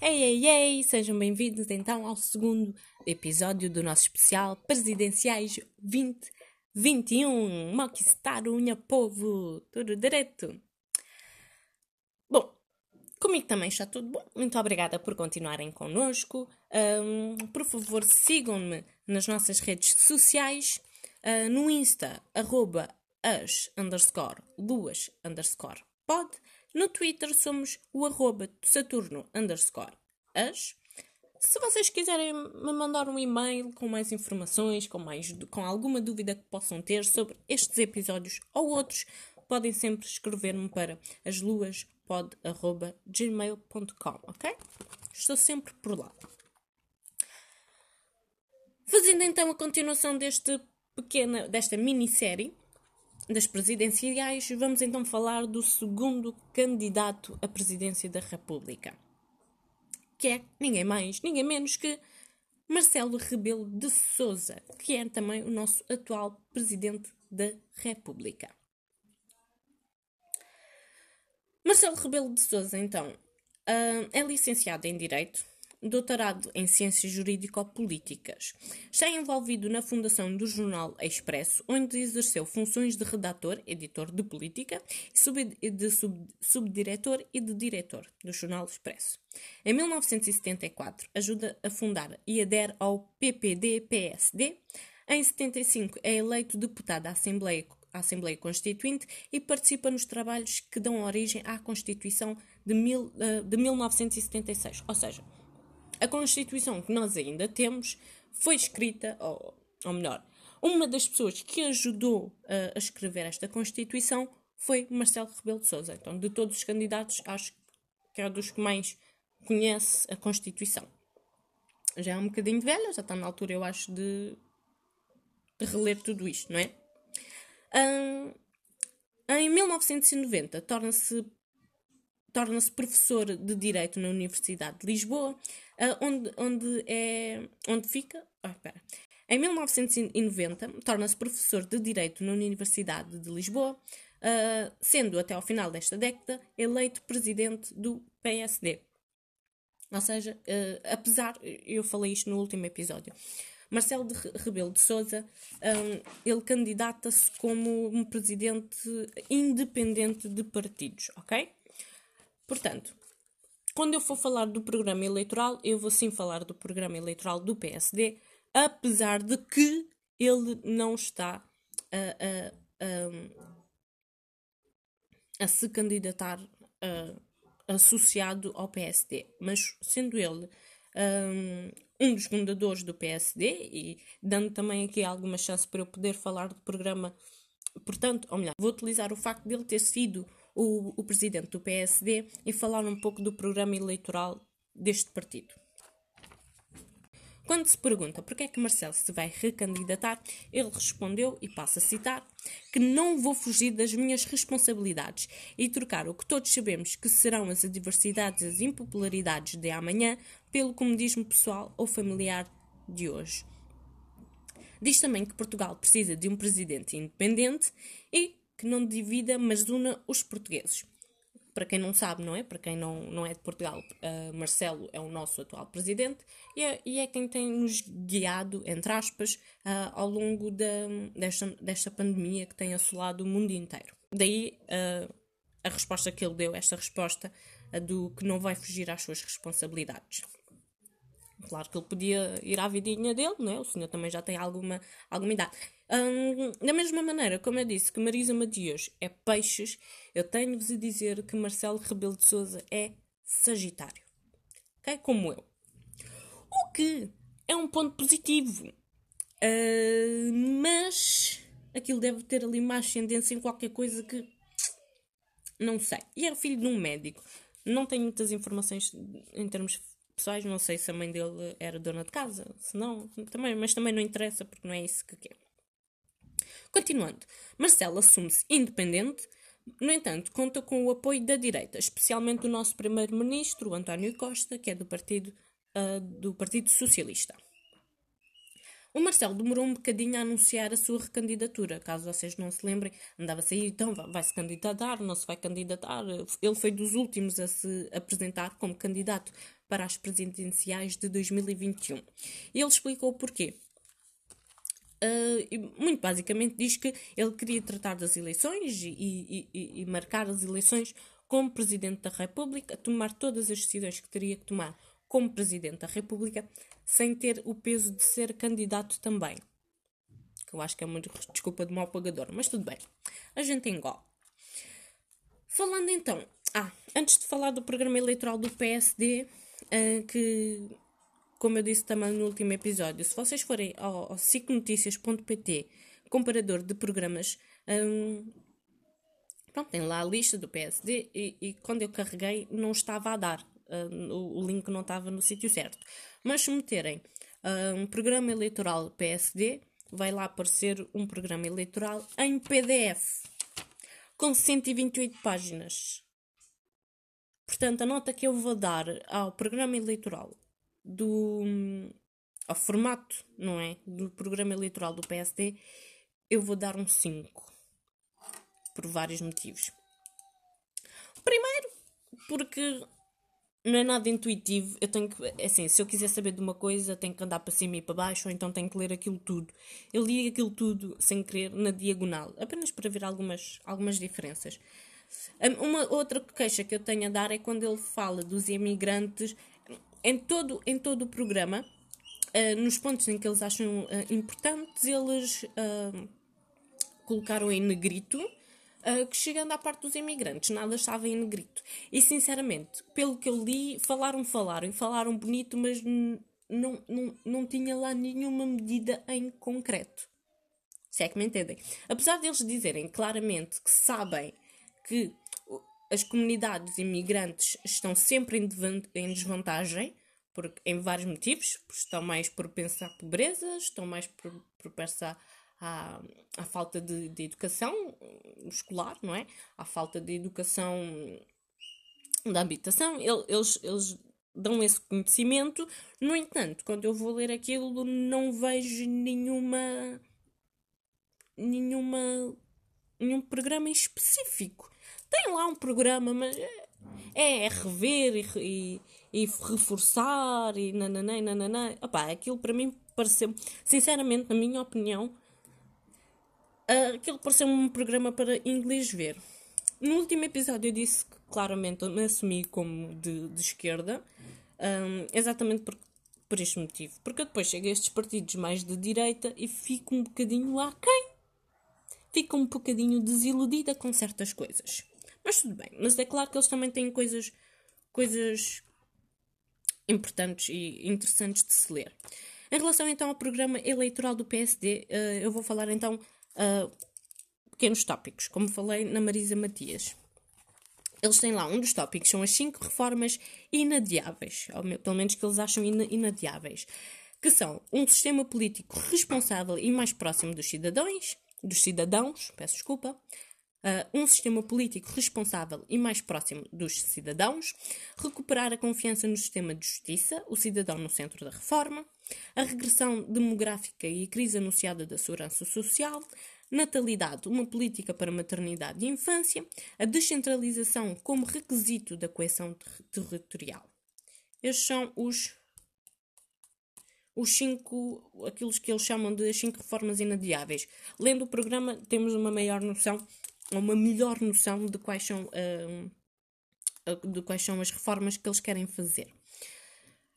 Ei, ei, ei! Sejam bem-vindos então ao segundo episódio do nosso especial Presidenciais 2021. Moquistar unha povo! Tudo direito! Bom, comigo também está tudo bom. Muito obrigada por continuarem connosco. Um, por favor, sigam-me nas nossas redes sociais. Uh, no Insta, arroba as underscore luas underscore pod. No Twitter somos o arroba Saturno underscore as. Se vocês quiserem me mandar um e-mail com mais informações, com, mais, com alguma dúvida que possam ter sobre estes episódios ou outros, podem sempre escrever-me para asluaspod.gmail.com, ok? Estou sempre por lá. Fazendo então a continuação deste pequena, desta minissérie, das presidenciais, vamos então falar do segundo candidato à presidência da República, que é ninguém mais, ninguém menos que Marcelo Rebelo de Souza, que é também o nosso atual presidente da República. Marcelo Rebelo de Souza, então, ah, é licenciado em Direito, doutorado em Ciências Jurídico-Políticas. Está envolvido na fundação do jornal Expresso, onde exerceu funções de redator, editor de política, de sub, subdiretor e de diretor do jornal Expresso. Em 1974, ajuda a fundar e adere ao PPD-PSD. Em 75, é eleito deputado à Assembleia à Assembleia Constituinte e participa nos trabalhos que dão origem à Constituição de, mil, eh, de 1976. Ou seja, a Constituição que nós ainda temos foi escrita, ou, ou melhor, uma das pessoas que ajudou uh, a escrever esta Constituição foi Marcelo Rebelo de Sousa. Então, de todos os candidatos, acho que é dos que mais conhece a Constituição. Já é um bocadinho velha, já está na altura, eu acho, de, de reler tudo isto, não é? Um, em 1990, torna-se torna-se professor de Direito na Universidade de Lisboa, uh, onde, onde, é, onde fica. Oh, Em 1990, torna-se professor de Direito na Universidade de Lisboa, uh, sendo até ao final desta década eleito presidente do PSD. Ou seja, apesar, eu falei isto no último episódio, Marcelo de Rebelo de Souza, ele candidata-se como um presidente independente de partidos, ok? Portanto, quando eu for falar do programa eleitoral, eu vou sim falar do programa eleitoral do PSD, apesar de que ele não está a, a, a, a se candidatar associado ao PSD. Mas sendo ele um, um dos fundadores do PSD e dando também aqui alguma chance para eu poder falar do programa, portanto, ou melhor, vou utilizar o facto de ele ter sido o, o presidente do PSD e falar um pouco do programa eleitoral deste partido. Quando se pergunta por que é que Marcelo se vai recandidatar, ele respondeu, e passo a citar, que não vou fugir das minhas responsabilidades e trocar o que todos sabemos que serão as adversidades e as impopularidades de amanhã pelo comodismo pessoal ou familiar de hoje. Diz também que Portugal precisa de um presidente independente e que não divida, mas una os portugueses. Para quem não sabe, não é? Para quem não, não é de Portugal, uh, Marcelo é o nosso atual presidente e é, e é quem tem nos guiado, entre aspas, uh, ao longo da, desta, desta pandemia que tem assolado o mundo inteiro. Daí uh, a resposta que ele deu, esta resposta do que não vai fugir às suas responsabilidades. Claro que ele podia ir à vidinha dele, não é? O senhor também já tem alguma, alguma idade. Hum, da mesma maneira, como eu disse que Marisa Matias é peixes, eu tenho-vos a dizer que Marcelo Rebelo de Souza é Sagitário. Ok? Como eu. O que é um ponto positivo. Uh, mas aquilo deve ter ali uma ascendência em qualquer coisa que não sei. E é filho de um médico. Não tenho muitas informações em termos pessoais, não sei se a mãe dele era dona de casa, se não, também, mas também não interessa porque não é isso que quer. Continuando, Marcelo assume-se independente, no entanto, conta com o apoio da direita, especialmente do nosso primeiro-ministro, António Costa, que é do Partido, uh, do partido Socialista. O Marcelo demorou um bocadinho a anunciar a sua recandidatura. Caso vocês não se lembrem, andava-se aí, então vai se candidatar, não se vai candidatar. Ele foi dos últimos a se apresentar como candidato para as presidenciais de 2021. E ele explicou porquê. Uh, muito basicamente diz que ele queria tratar das eleições e, e, e, marcar as eleições como Presidente da República, tomar todas as decisões que teria que tomar como Presidente da República, sem ter o peso de ser candidato também. Que eu acho que é uma desculpa de mau pagador, mas tudo bem. A gente engole. Falando então, ah, antes de falar do programa eleitoral do PSD, uh, que como eu disse também no último episódio, se vocês forem ao, ao cicnoticias.pt, comparador de programas, um, pronto, tem lá a lista do PSD e, e, quando eu carreguei não estava a dar. Um, o, o, link não estava no sítio certo. Mas se meterem um programa eleitoral PSD, vai lá aparecer um programa eleitoral em PDF com 128 páginas. Portanto, a nota que eu vou dar ao programa eleitoral do ao formato, não é? Do programa eleitoral do PSD, eu vou dar um 5. Por vários motivos. Primeiro, porque não é nada intuitivo. Eu tenho que. É assim, se eu quiser saber de uma coisa, tenho que andar para cima e para baixo, ou então tenho que ler aquilo tudo. Eu li aquilo tudo sem querer na diagonal, apenas para ver algumas, algumas diferenças. Uma outra queixa que eu tenho a dar é quando ele fala dos imigrantes em todo, em todo o programa, uh, nos pontos em que eles acham uh, importantes, eles uh, colocaram em negrito, que chegando à parte dos imigrantes, nada estava em negrito. E sinceramente, pelo que eu li, falaram, falaram, falaram bonito, mas não, não, não tinha lá nenhuma medida em concreto. Se é que me entendem. Apesar deles dizerem claramente que sabem que as comunidades imigrantes estão sempre em desvantagem, por, em vários motivos. Estão mais propensas à pobreza, estão mais propensas à, à falta de, de educação escolar, não é? À falta de educação da habitação. Eles, eles dão esse conhecimento. No entanto, quando eu vou ler aquilo, não vejo nenhuma. nenhuma. nenhum programa específico. Tem lá um programa, mas é, é rever e, e, e, reforçar e nananã, nananã. Opá, aquilo para mim pareceu, sinceramente, na minha opinião, uh, aquilo pareceu um programa para inglês ver. No último episódio eu disse que claramente me assumi como de, de esquerda, um, exatamente por, por este motivo. Porque eu depois chego a estes partidos mais de direita e fico um bocadinho aquém. Fico um bocadinho desiludida com certas coisas. Mas tudo bem. Mas é claro que eles também têm coisas, coisas importantes e interessantes de se ler. Em relação então ao programa eleitoral do PSD, uh, eh, eu vou falar então uh, pequenos tópicos, como falei na Marisa Matias. Eles têm lá um dos tópicos, são as cinco reformas inadiáveis, ou pelo menos que eles acham inadiáveis, que são um sistema político responsável e mais próximo dos cidadãos, dos cidadãos, peço desculpa, Um sistema político responsável e mais próximo dos cidadãos, recuperar a confiança no sistema de justiça, o cidadão no centro da reforma, a regressão demográfica e a crise anunciada da segurança social, natalidade, uma política para maternidade e infância, a descentralização como requisito da coesão ter territorial. Estes são os os cinco, aquilo que eles chamam de as cinco reformas inadiáveis. Lendo o programa, temos uma maior noção uma melhor noção de quais são, uh, de quais são as reformas que eles querem fazer.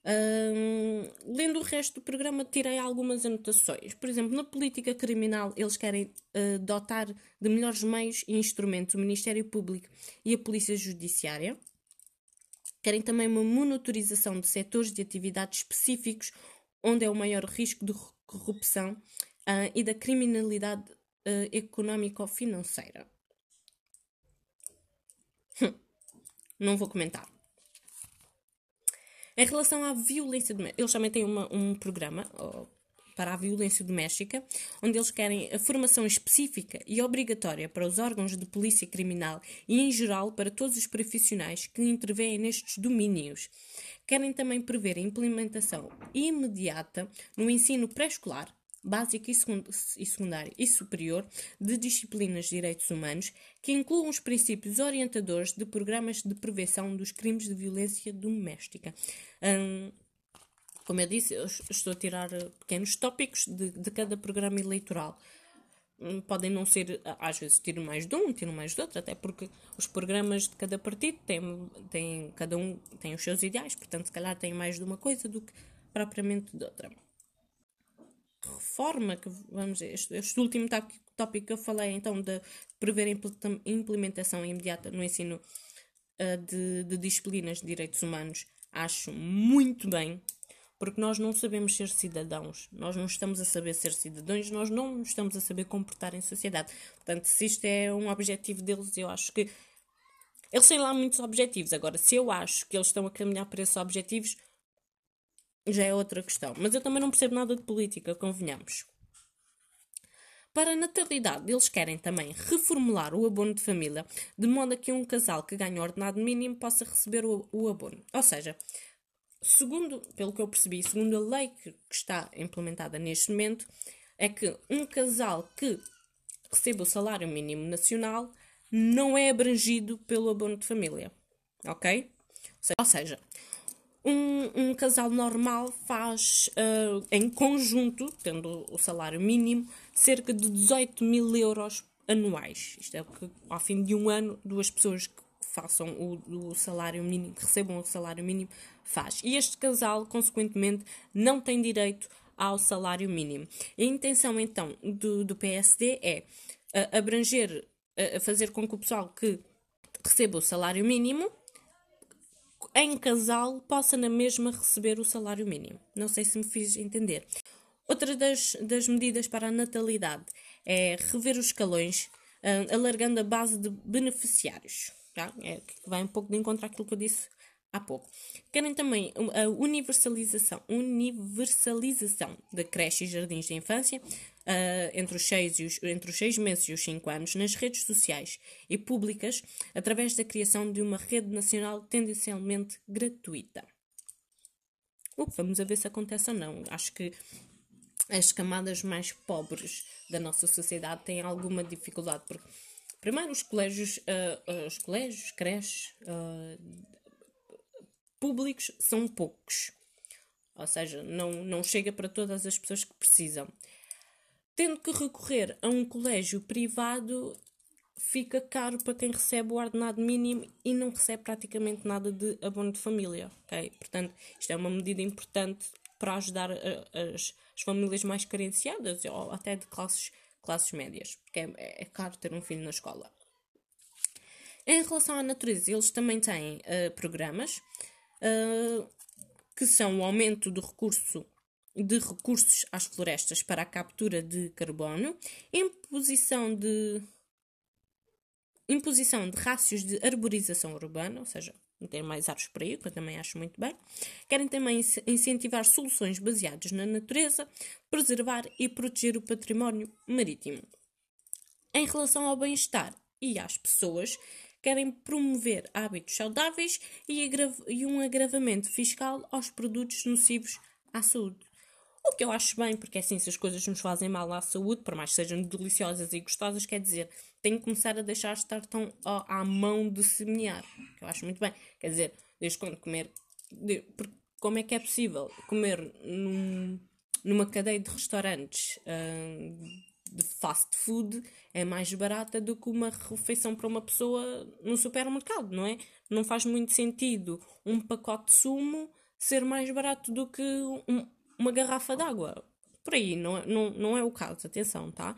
Uh, lendo o resto do programa, tirei algumas anotações. Por exemplo, na política criminal, eles querem uh, dotar de melhores meios e instrumentos o Ministério Público e a Polícia Judiciária. Querem também uma monitorização de setores de atividades específicos onde é o maior risco de corrupção uh, e da criminalidade económico-financeira. Não vou comentar. Em relação à violência doméstica, eles também têm uma, um programa oh, para a violência doméstica, onde eles querem a formação específica e obrigatória para os órgãos de polícia criminal e, em geral, para todos os profissionais que intervêm nestes domínios. Querem também prever a implementação imediata no ensino pré-escolar, básico e secundário e superior de disciplinas de direitos humanos que incluam os princípios orientadores de programas de prevenção dos crimes de violência doméstica. Um, como eu disse, eu estou a tirar pequenos tópicos de, de cada programa eleitoral hum, podem não ser, às vezes tiro mais de um, tiro mais de outro, até porque os programas de cada partido têm, têm cada um tem os seus ideais, portanto, se calhar tem mais de uma coisa do que propriamente de outra reforma, que vamos este, este último tópico que eu falei, então, de prever implementação imediata no ensino uh, de, de disciplinas de direitos humanos, acho muito bem, porque nós não sabemos ser cidadãos, nós não estamos a saber ser cidadãos, nós não estamos a saber comportar em sociedade. Portanto, se isto é um objetivo deles, eu acho que. Eles têm lá muitos objetivos. Agora, se eu acho que eles estão a caminhar para esses objetivos, já é outra questão. Mas eu também não percebo nada de política, convenhamos. Para a natalidade, eles querem também reformular o abono de família, de modo a que um casal que ganha ordenado mínimo possa receber o, abono. Ou seja, segundo, pelo que eu percebi, segundo a lei que, está implementada neste momento, é que um casal que receba o salário mínimo nacional não é abrangido pelo abono de família. Ok? Ou seja, um, um casal normal faz uh, em conjunto, tendo o salário mínimo, cerca de 18 mil euros anuais. Isto é que, ao fim de um ano, duas pessoas que façam o, o salário mínimo, que recebam o salário mínimo, faz. E este casal, consequentemente, não tem direito ao salário mínimo. A intenção, então, do, do PSD é uh, abranger, uh, fazer com que o pessoal que receba o salário mínimo em casal possa na mesma receber o salário mínimo. Não sei se me fiz entender. Outra das, das medidas para a natalidade é rever os escalões, uh, alargando a base de beneficiários. Tá? É, que vai um pouco de encontro àquilo que eu disse há pouco. Querem também a universalização, universalização da creche e jardins de infância, uh, entre, os seis os, entre os seis meses e os cinco anos nas redes sociais e públicas através da criação de uma rede nacional tendencialmente gratuita. Uh, vamos ver se acontece ou não. Acho que as camadas mais pobres da nossa sociedade têm alguma dificuldade porque primeiro os colégios uh, uh, os colégios creches públicos são poucos ou seja não não chega para todas as pessoas que precisam Tendo que recorrer a um colégio privado, fica caro para quem recebe o ordenado mínimo e não recebe praticamente nada de abono de família. Okay? Portanto, isto é uma medida importante para ajudar as, as, famílias mais carenciadas ou até de classes, classes médias, porque é, é caro ter um filho na escola. Em relação à natureza, eles também têm uh, programas uh, que são o aumento do recurso de recursos às florestas para a captura de carbono, imposição de imposição de rácios de arborização urbana, ou seja, ter mais árvores por aí, que eu também acho muito bem. Querem também incentivar soluções baseadas na natureza, preservar e proteger o património marítimo. Em relação ao bem-estar e às pessoas, querem promover hábitos saudáveis e, e um agravamento fiscal aos produtos nocivos à saúde. O que eu acho bem, porque assim, se as coisas nos fazem mal à saúde, por mais que sejam deliciosas e gostosas, quer dizer, tem que começar a deixar de estar tão à mão de semear. Que eu acho muito bem. Quer dizer, desde quando comer. De, como é que é possível comer num, numa cadeia de restaurantes uh, de fast food é mais barata do que uma refeição para uma pessoa no supermercado, não é? Não faz muito sentido um pacote de sumo ser mais barato do que um, uma garrafa d'água. Por aí, não, é, não, não é o caso, atenção, tá?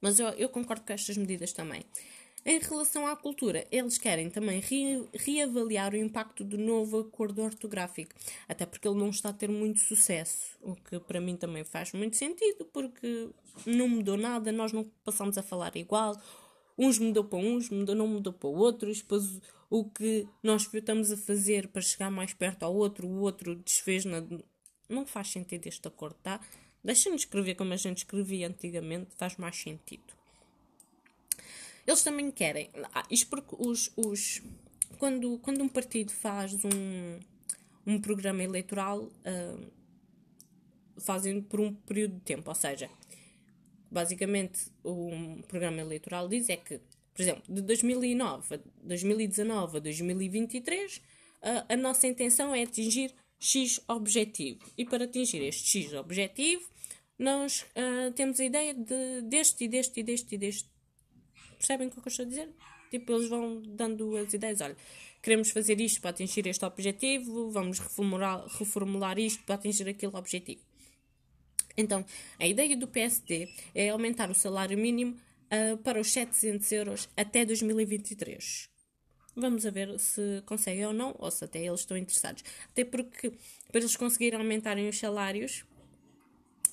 Mas eu, eu concordo com estas medidas também. Em relação à cultura, eles querem também re reavaliar o impacto do novo acordo ortográfico, até porque ele não está a ter muito sucesso, o que para mim também faz muito sentido, porque não mudou nada, nós não passamos a falar igual, uns mudou para uns, mudou, não mudou para outros, depois o que nós estamos a fazer para chegar mais perto ao outro, o outro desfez na, não faz sentido este acordo, tá? Deixa-nos escrever como a gente escrevia antigamente, faz mais sentido. Eles também querem. Ah, isto porque os, os, quando, quando um partido faz um, um programa eleitoral, uh, fazem por um período de tempo, ou seja, basicamente o programa eleitoral diz é que, por exemplo, de 2009 a 2019 a 2023, a, a nossa intenção é atingir X objetivo. E para atingir este X objetivo, nós uh, temos a ideia de, deste e deste e deste e deste. Percebem o que eu estou a dizer? Tipo, eles vão dando as ideias. Olha, queremos fazer isto para atingir este objetivo, vamos reformular, reformular isto para atingir aquele objetivo. Então, a ideia do PSD é aumentar o salário mínimo uh, para os 700 euros até 2023. Vamos a ver se conseguem ou não, ou se até eles estão interessados. Até porque, para eles conseguirem aumentarem os salários,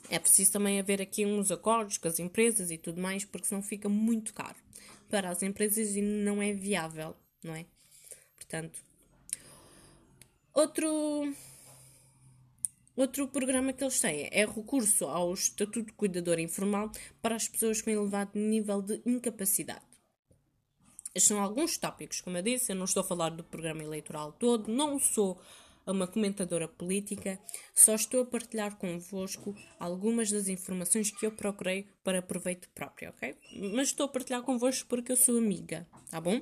é preciso também haver aqui uns acordos com as empresas e tudo mais, porque senão fica muito caro para as empresas e não é viável, não é? Portanto, outro Outro programa que eles têm é recurso ao Estatuto de Cuidador Informal para as pessoas com elevado nível de incapacidade. Estes são alguns tópicos, como eu disse, eu não estou a falar do programa eleitoral todo, não sou uma comentadora política, só estou a partilhar convosco algumas das informações que eu procurei para proveito próprio, ok? Mas estou a partilhar convosco porque eu sou amiga, tá bom?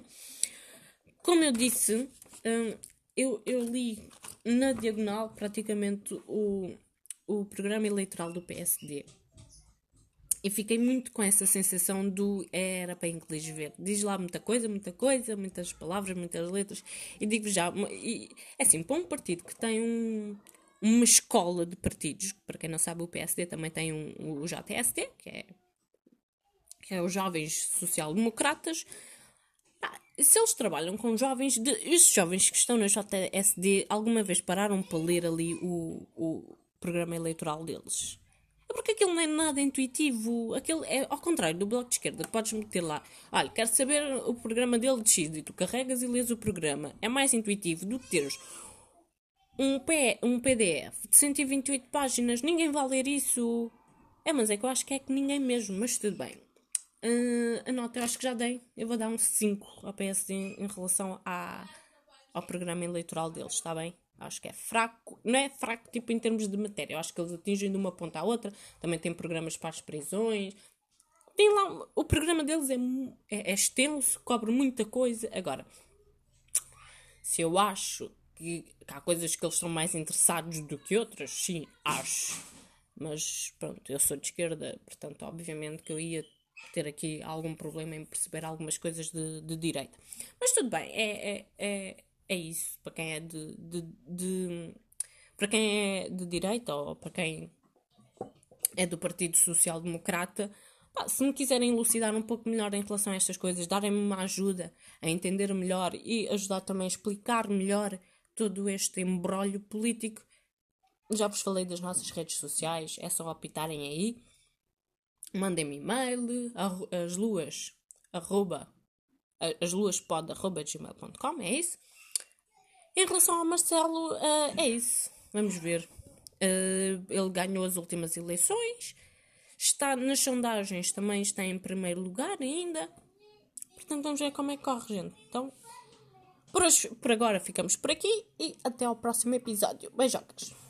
Como eu disse, hum, eu, eu li na diagonal praticamente o, o programa eleitoral do PSD. E fiquei muito com essa sensação do era para inglês ver. Diz lá muita coisa, muita coisa, muitas palavras, muitas letras. E digo já, e, é assim, para um partido que tem um, uma escola de partidos, para quem não sabe, o PSD também tem um, o JSD, que é, que é os Jovens Social Democratas, se eles trabalham com jovens, de, esses jovens que estão na JSD alguma vez pararam para ler ali o, o programa eleitoral deles? É porque aquilo não é nada intuitivo. Aquilo é ao contrário do bloco de esquerda, que podes meter lá. Olha, quero saber o programa dele de X e tu carregas e lês o programa. É mais intuitivo do que teres um, P, um PDF de 128 páginas. Ninguém vai ler isso. É, mas é que eu acho que é que ninguém mesmo, mas tudo bem. Uh, a nota eu acho que já dei. Eu vou dar um 5 ao PSD em relação à, ao programa eleitoral deles, está bem? Acho que é fraco. Não é fraco tipo em termos de matéria. Eu acho que eles atingem de uma ponta à outra. Também tem programas para as prisões. Tem lá, o programa deles é, é, é extenso, cobre muita coisa. Agora, se eu acho que, que há coisas que eles estão mais interessados do que outras, sim, acho. Mas pronto, eu sou de esquerda, portanto, obviamente que eu ia ter aqui algum problema em perceber algumas coisas de, de direita. Mas tudo bem, é, é, é, é isso. Para quem é de, de, de, Para quem é de direita ou para quem é do Partido Social Democrata, pá, se me quiserem elucidar um pouco melhor em relação a estas coisas, darem-me uma ajuda a entender melhor e ajudar também a explicar melhor todo este embrólio político, já vos falei das nossas redes sociais, é só optarem aí mandem-me e-mail, as luas, arroba, as gmail.com, é isso. Em relação ao Marcelo, uh, é isso. Vamos ver. Uh, ele ganhou as últimas eleições, está nas sondagens, também está em primeiro lugar ainda. Portanto, vamos ver como é que corre, gente. Então, por, hoje, por agora ficamos por aqui e até ao próximo episódio. Beijocas!